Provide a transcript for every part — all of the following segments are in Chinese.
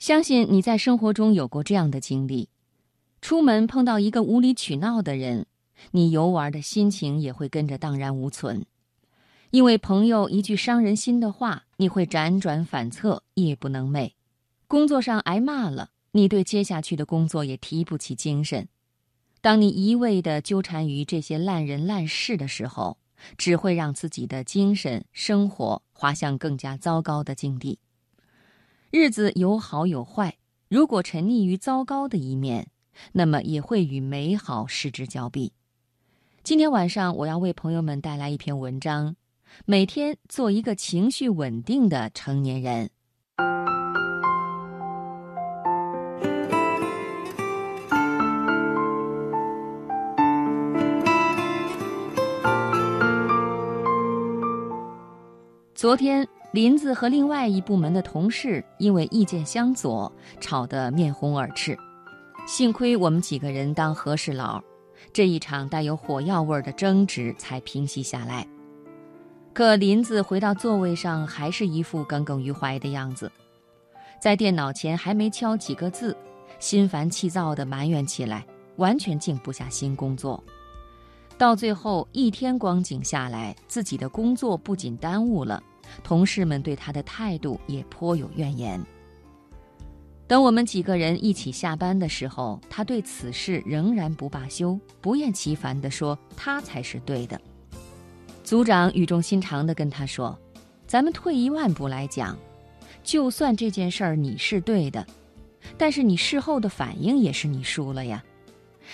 相信你在生活中有过这样的经历：出门碰到一个无理取闹的人，你游玩的心情也会跟着荡然无存；因为朋友一句伤人心的话，你会辗转反侧，夜不能寐；工作上挨骂了，你对接下去的工作也提不起精神。当你一味地纠缠于这些烂人烂事的时候，只会让自己的精神生活滑向更加糟糕的境地。日子有好有坏，如果沉溺于糟糕的一面，那么也会与美好失之交臂。今天晚上我要为朋友们带来一篇文章：每天做一个情绪稳定的成年人。昨天。林子和另外一部门的同事因为意见相左，吵得面红耳赤。幸亏我们几个人当和事佬，这一场带有火药味的争执才平息下来。可林子回到座位上，还是一副耿耿于怀的样子，在电脑前还没敲几个字，心烦气躁地埋怨起来，完全静不下心工作。到最后一天光景下来，自己的工作不仅耽误了。同事们对他的态度也颇有怨言。等我们几个人一起下班的时候，他对此事仍然不罢休，不厌其烦地说：“他才是对的。”组长语重心长地跟他说：“咱们退一万步来讲，就算这件事儿你是对的，但是你事后的反应也是你输了呀。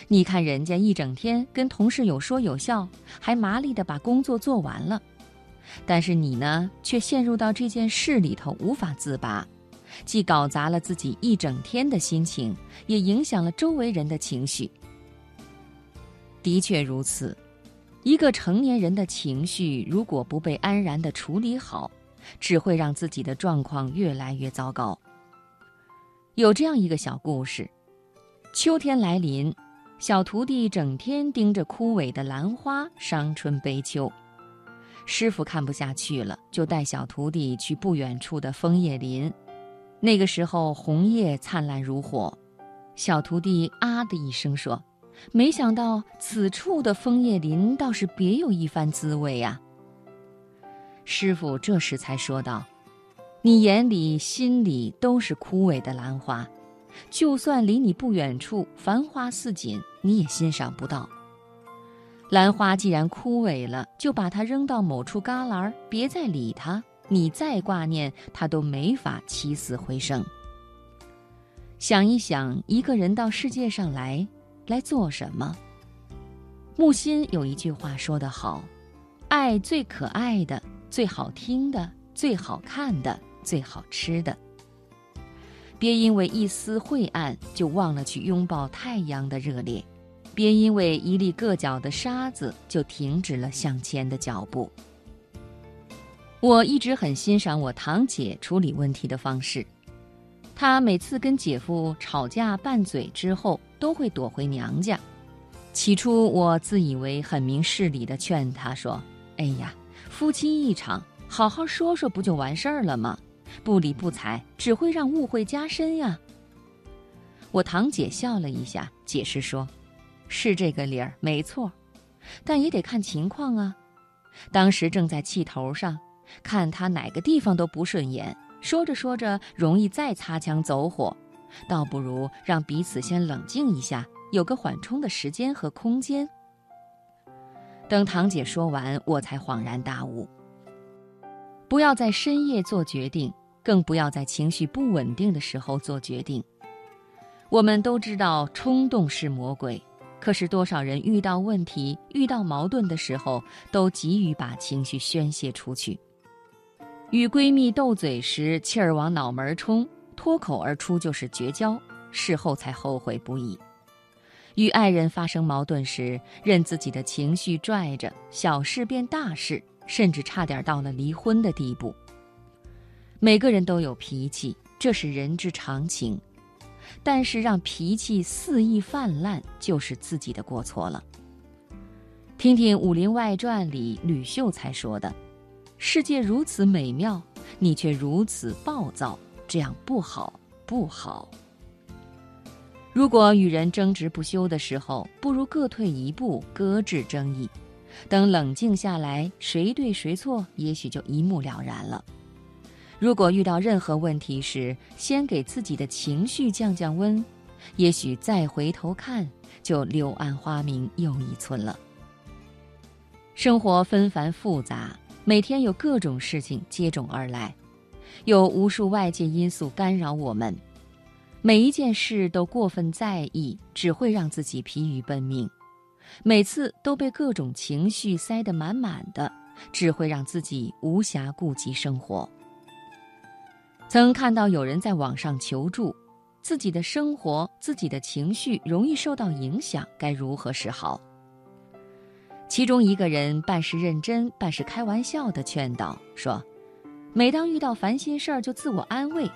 你看人家一整天跟同事有说有笑，还麻利地把工作做完了。”但是你呢，却陷入到这件事里头无法自拔，既搞砸了自己一整天的心情，也影响了周围人的情绪。的确如此，一个成年人的情绪如果不被安然地处理好，只会让自己的状况越来越糟糕。有这样一个小故事：秋天来临，小徒弟整天盯着枯萎的兰花，伤春悲秋。师傅看不下去了，就带小徒弟去不远处的枫叶林。那个时候红叶灿烂如火，小徒弟啊的一声说：“没想到此处的枫叶林倒是别有一番滋味呀。”师傅这时才说道：“你眼里、心里都是枯萎的兰花，就算离你不远处繁花似锦，你也欣赏不到。”兰花既然枯萎了，就把它扔到某处旮旯，别再理它。你再挂念它，都没法起死回生。想一想，一个人到世界上来，来做什么？木心有一句话说得好：“爱最可爱的、最好听的、最好看的、最好吃的。”别因为一丝晦暗，就忘了去拥抱太阳的热烈。别因为一粒硌脚的沙子就停止了向前的脚步。我一直很欣赏我堂姐处理问题的方式，她每次跟姐夫吵架拌嘴之后，都会躲回娘家。起初我自以为很明事理的劝她说：“哎呀，夫妻一场，好好说说不就完事儿了吗？不理不睬，只会让误会加深呀。”我堂姐笑了一下，解释说。是这个理儿，没错，但也得看情况啊。当时正在气头上，看他哪个地方都不顺眼，说着说着容易再擦枪走火，倒不如让彼此先冷静一下，有个缓冲的时间和空间。等堂姐说完，我才恍然大悟：不要在深夜做决定，更不要在情绪不稳定的时候做决定。我们都知道，冲动是魔鬼。可是多少人遇到问题、遇到矛盾的时候，都急于把情绪宣泄出去。与闺蜜斗嘴时，气儿往脑门冲，脱口而出就是绝交，事后才后悔不已。与爱人发生矛盾时，任自己的情绪拽着，小事变大事，甚至差点到了离婚的地步。每个人都有脾气，这是人之常情。但是让脾气肆意泛滥，就是自己的过错了。听听《武林外传》里吕秀才说的：“世界如此美妙，你却如此暴躁，这样不好，不好。如果与人争执不休的时候，不如各退一步，搁置争议，等冷静下来，谁对谁错，也许就一目了然了。如果遇到任何问题时，先给自己的情绪降降温，也许再回头看，就柳暗花明又一村了。生活纷繁复杂，每天有各种事情接踵而来，有无数外界因素干扰我们。每一件事都过分在意，只会让自己疲于奔命；每次都被各种情绪塞得满满的，只会让自己无暇顾及生活。曾看到有人在网上求助，自己的生活、自己的情绪容易受到影响，该如何是好？其中一个人办事认真，办事开玩笑的劝导说：“每当遇到烦心事儿，就自我安慰，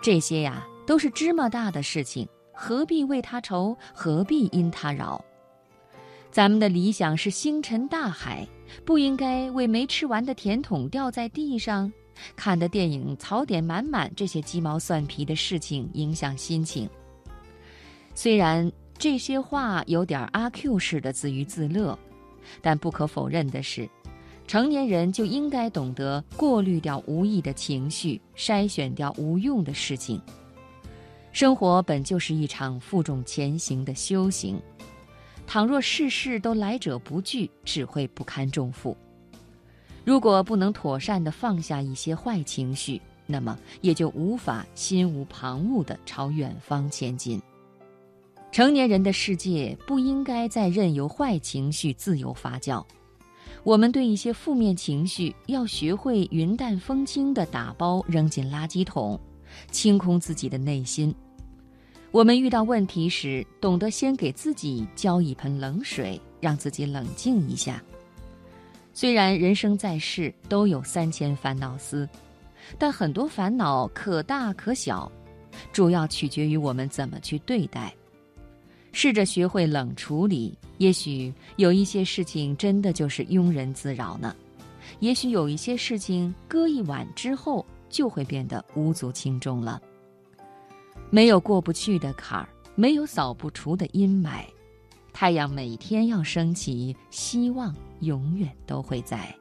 这些呀。”都是芝麻大的事情，何必为他愁？何必因他扰？咱们的理想是星辰大海，不应该为没吃完的甜筒掉在地上、看的电影槽点满满这些鸡毛蒜皮的事情影响心情。虽然这些话有点阿 Q 式的自娱自乐，但不可否认的是，成年人就应该懂得过滤掉无益的情绪，筛选掉无用的事情。生活本就是一场负重前行的修行，倘若事事都来者不拒，只会不堪重负。如果不能妥善地放下一些坏情绪，那么也就无法心无旁骛地朝远方前进。成年人的世界不应该再任由坏情绪自由发酵，我们对一些负面情绪要学会云淡风轻地打包扔进垃圾桶。清空自己的内心。我们遇到问题时，懂得先给自己浇一盆冷水，让自己冷静一下。虽然人生在世都有三千烦恼丝，但很多烦恼可大可小，主要取决于我们怎么去对待。试着学会冷处理，也许有一些事情真的就是庸人自扰呢。也许有一些事情搁一晚之后。就会变得无足轻重了。没有过不去的坎儿，没有扫不除的阴霾。太阳每天要升起，希望永远都会在。